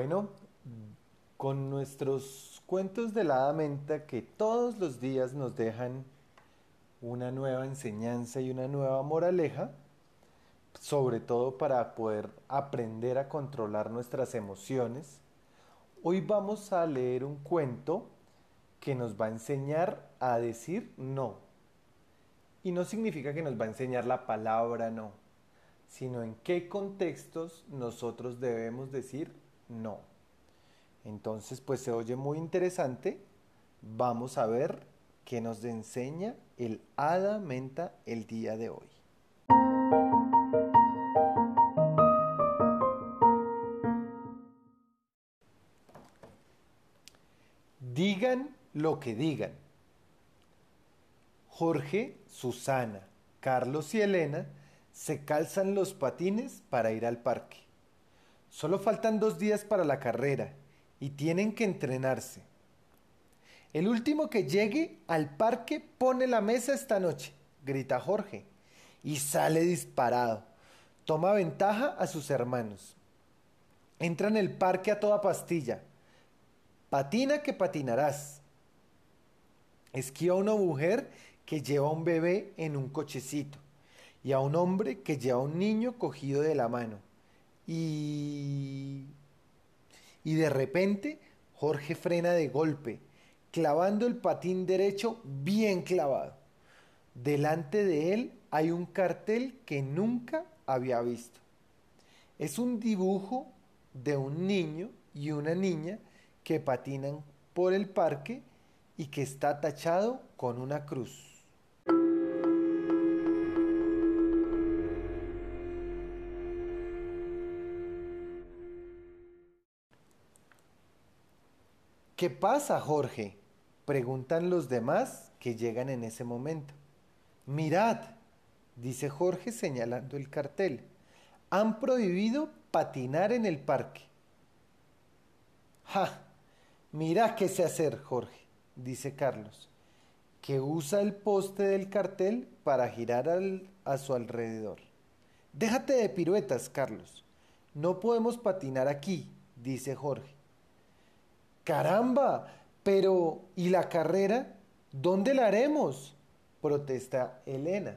Bueno, con nuestros cuentos de la menta que todos los días nos dejan una nueva enseñanza y una nueva moraleja, sobre todo para poder aprender a controlar nuestras emociones, hoy vamos a leer un cuento que nos va a enseñar a decir no. Y no significa que nos va a enseñar la palabra no, sino en qué contextos nosotros debemos decir no. Entonces, pues se oye muy interesante. Vamos a ver qué nos enseña el hada menta el día de hoy. Digan lo que digan. Jorge, Susana, Carlos y Elena se calzan los patines para ir al parque. Solo faltan dos días para la carrera y tienen que entrenarse. El último que llegue al parque pone la mesa esta noche, grita Jorge, y sale disparado. Toma ventaja a sus hermanos. Entra en el parque a toda pastilla. Patina que patinarás. Esquiva a una mujer que lleva un bebé en un cochecito y a un hombre que lleva un niño cogido de la mano y... Y de repente Jorge frena de golpe, clavando el patín derecho bien clavado. Delante de él hay un cartel que nunca había visto. Es un dibujo de un niño y una niña que patinan por el parque y que está tachado con una cruz. ¿Qué pasa, Jorge? Preguntan los demás que llegan en ese momento. Mirad, dice Jorge señalando el cartel. Han prohibido patinar en el parque. ¡Ja! Mira qué sé hacer, Jorge, dice Carlos, que usa el poste del cartel para girar a su alrededor. Déjate de piruetas, Carlos. No podemos patinar aquí, dice Jorge. Caramba, pero ¿y la carrera? ¿Dónde la haremos? protesta Elena.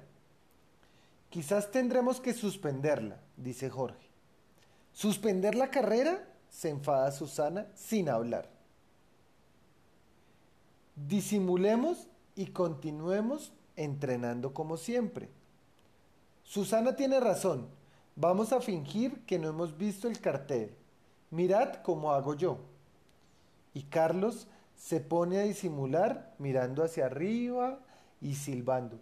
Quizás tendremos que suspenderla, dice Jorge. ¿Suspender la carrera? se enfada Susana sin hablar. Disimulemos y continuemos entrenando como siempre. Susana tiene razón. Vamos a fingir que no hemos visto el cartel. Mirad cómo hago yo y Carlos se pone a disimular mirando hacia arriba y silbando.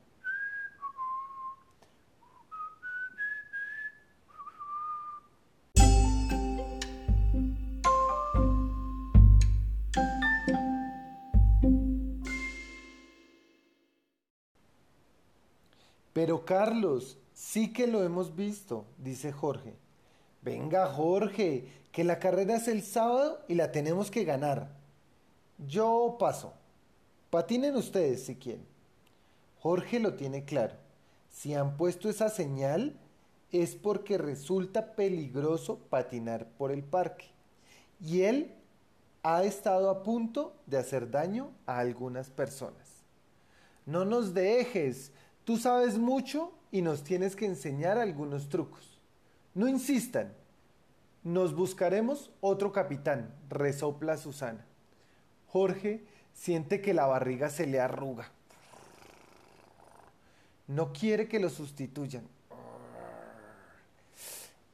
Pero Carlos, sí que lo hemos visto, dice Jorge. Venga, Jorge, que la carrera es el sábado y la tenemos que ganar. Yo paso. Patinen ustedes si quieren. Jorge lo tiene claro. Si han puesto esa señal es porque resulta peligroso patinar por el parque. Y él ha estado a punto de hacer daño a algunas personas. No nos dejes, tú sabes mucho y nos tienes que enseñar algunos trucos. No insistan. Nos buscaremos otro capitán, resopla Susana. Jorge siente que la barriga se le arruga. No quiere que lo sustituyan.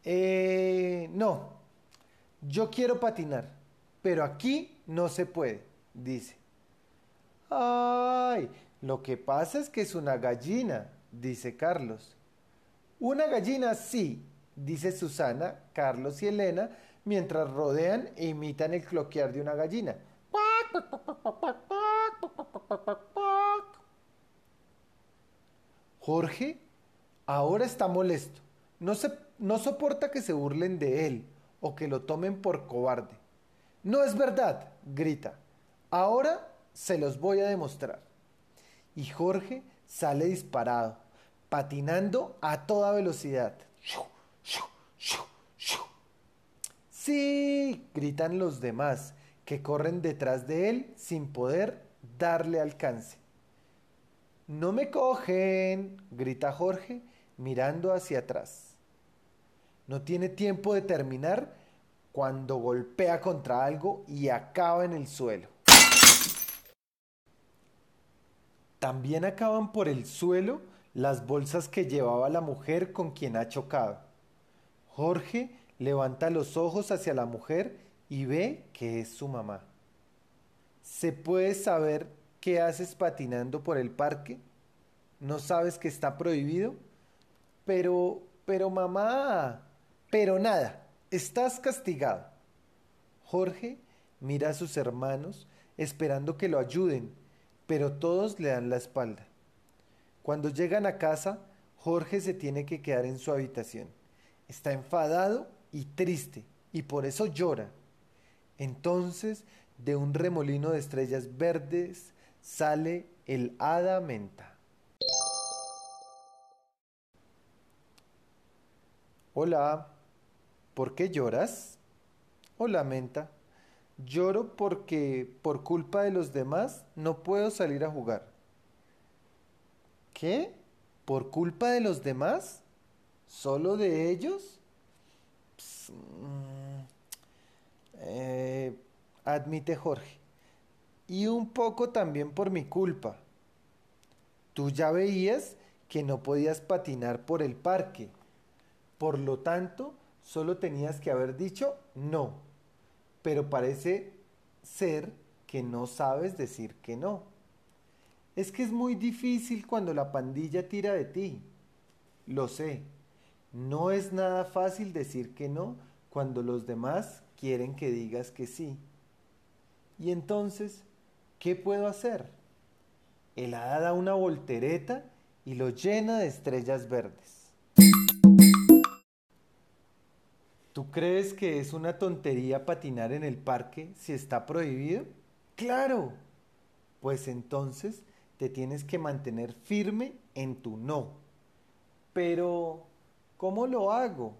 Eh, no, yo quiero patinar, pero aquí no se puede, dice. Ay, lo que pasa es que es una gallina, dice Carlos. Una gallina sí, dice Susana, Carlos y Elena, mientras rodean e imitan el cloquear de una gallina. Jorge ahora está molesto. No, no soporta que se burlen de él o que lo tomen por cobarde. No es verdad, grita. Ahora se los voy a demostrar. Y Jorge sale disparado, patinando a toda velocidad. Sí, gritan los demás, que corren detrás de él sin poder darle alcance. No me cogen, grita Jorge, mirando hacia atrás. No tiene tiempo de terminar cuando golpea contra algo y acaba en el suelo. También acaban por el suelo las bolsas que llevaba la mujer con quien ha chocado. Jorge levanta los ojos hacia la mujer y ve que es su mamá. ¿Se puede saber qué haces patinando por el parque? ¿No sabes que está prohibido? Pero, pero mamá, pero nada, estás castigado. Jorge mira a sus hermanos esperando que lo ayuden, pero todos le dan la espalda. Cuando llegan a casa, Jorge se tiene que quedar en su habitación. Está enfadado y triste, y por eso llora. Entonces, de un remolino de estrellas verdes sale el hada menta. Hola, ¿por qué lloras? Hola, menta. Lloro porque por culpa de los demás no puedo salir a jugar. ¿Qué? ¿Por culpa de los demás? ¿Solo de ellos? Mm, eh, admite Jorge. Y un poco también por mi culpa. Tú ya veías que no podías patinar por el parque. Por lo tanto, solo tenías que haber dicho no. Pero parece ser que no sabes decir que no. Es que es muy difícil cuando la pandilla tira de ti. Lo sé. No es nada fácil decir que no cuando los demás quieren que digas que sí. Y entonces, ¿qué puedo hacer? El hada da una voltereta y lo llena de estrellas verdes. ¿Tú crees que es una tontería patinar en el parque si está prohibido? Claro. Pues entonces te tienes que mantener firme en tu no. Pero, ¿cómo lo hago?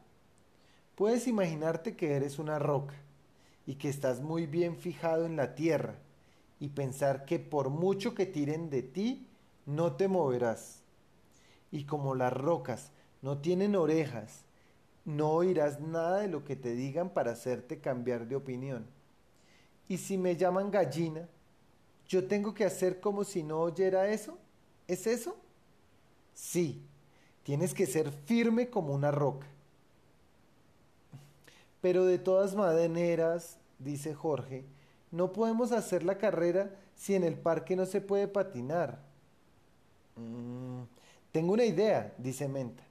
Puedes imaginarte que eres una roca y que estás muy bien fijado en la tierra y pensar que por mucho que tiren de ti, no te moverás. Y como las rocas no tienen orejas, no oirás nada de lo que te digan para hacerte cambiar de opinión. Y si me llaman gallina, ¿Yo tengo que hacer como si no oyera eso? ¿Es eso? Sí, tienes que ser firme como una roca. Pero de todas maneras, dice Jorge, no podemos hacer la carrera si en el parque no se puede patinar. Mm, tengo una idea, dice Menta,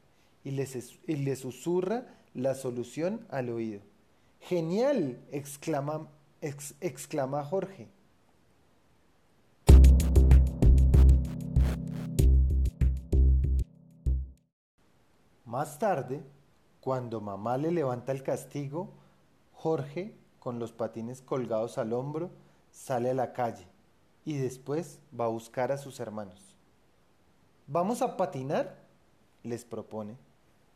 y le, susurra la solución al oído. Genial, exclama, exclama Jorge. Más tarde, cuando mamá le levanta el castigo, Jorge, con los patines colgados al hombro, sale a la calle y después va a buscar a sus hermanos. ¿Vamos a patinar? les propone.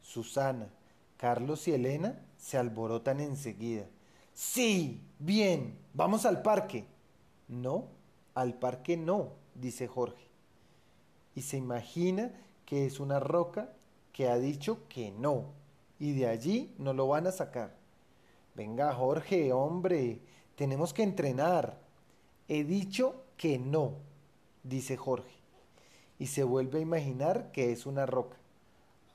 Susana, Carlos y Elena se alborotan enseguida. Sí, bien, vamos al parque. No, al parque no, dice Jorge. Y se imagina que es una roca que ha dicho que no, y de allí no lo van a sacar. Venga, Jorge, hombre, tenemos que entrenar. He dicho que no, dice Jorge, y se vuelve a imaginar que es una roca.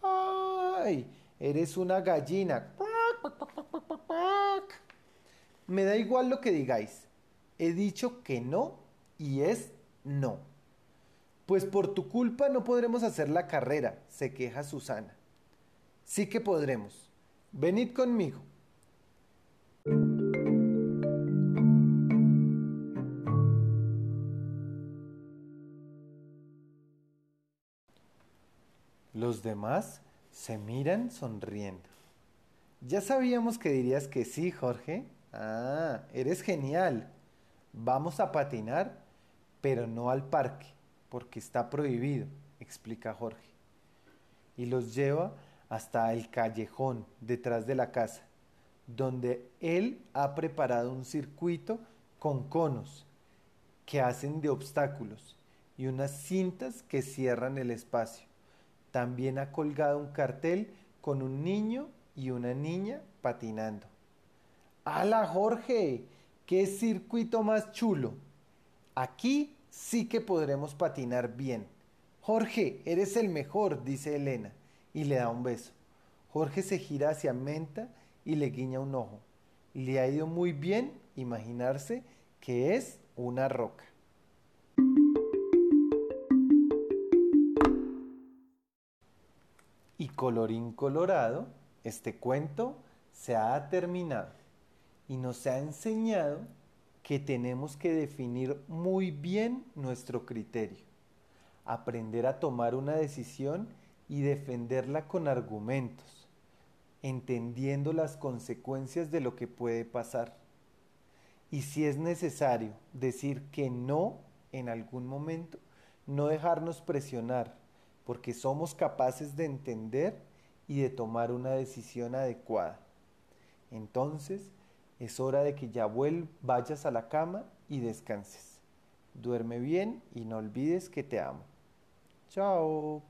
¡Ay! Eres una gallina. Me da igual lo que digáis. He dicho que no y es no. Pues por tu culpa no podremos hacer la carrera, se queja Susana. Sí que podremos. Venid conmigo. Los demás se miran sonriendo. Ya sabíamos que dirías que sí, Jorge. Ah, eres genial. Vamos a patinar, pero no al parque porque está prohibido, explica Jorge. Y los lleva hasta el callejón detrás de la casa, donde él ha preparado un circuito con conos que hacen de obstáculos y unas cintas que cierran el espacio. También ha colgado un cartel con un niño y una niña patinando. ¡Hala, Jorge! ¡Qué circuito más chulo! Aquí sí que podremos patinar bien. Jorge, eres el mejor, dice Elena, y le da un beso. Jorge se gira hacia Menta y le guiña un ojo. Le ha ido muy bien imaginarse que es una roca. Y colorín colorado, este cuento se ha terminado y nos ha enseñado que tenemos que definir muy bien nuestro criterio, aprender a tomar una decisión y defenderla con argumentos, entendiendo las consecuencias de lo que puede pasar. Y si es necesario decir que no en algún momento, no dejarnos presionar, porque somos capaces de entender y de tomar una decisión adecuada. Entonces, es hora de que ya vayas a la cama y descanses. Duerme bien y no olvides que te amo. Chao.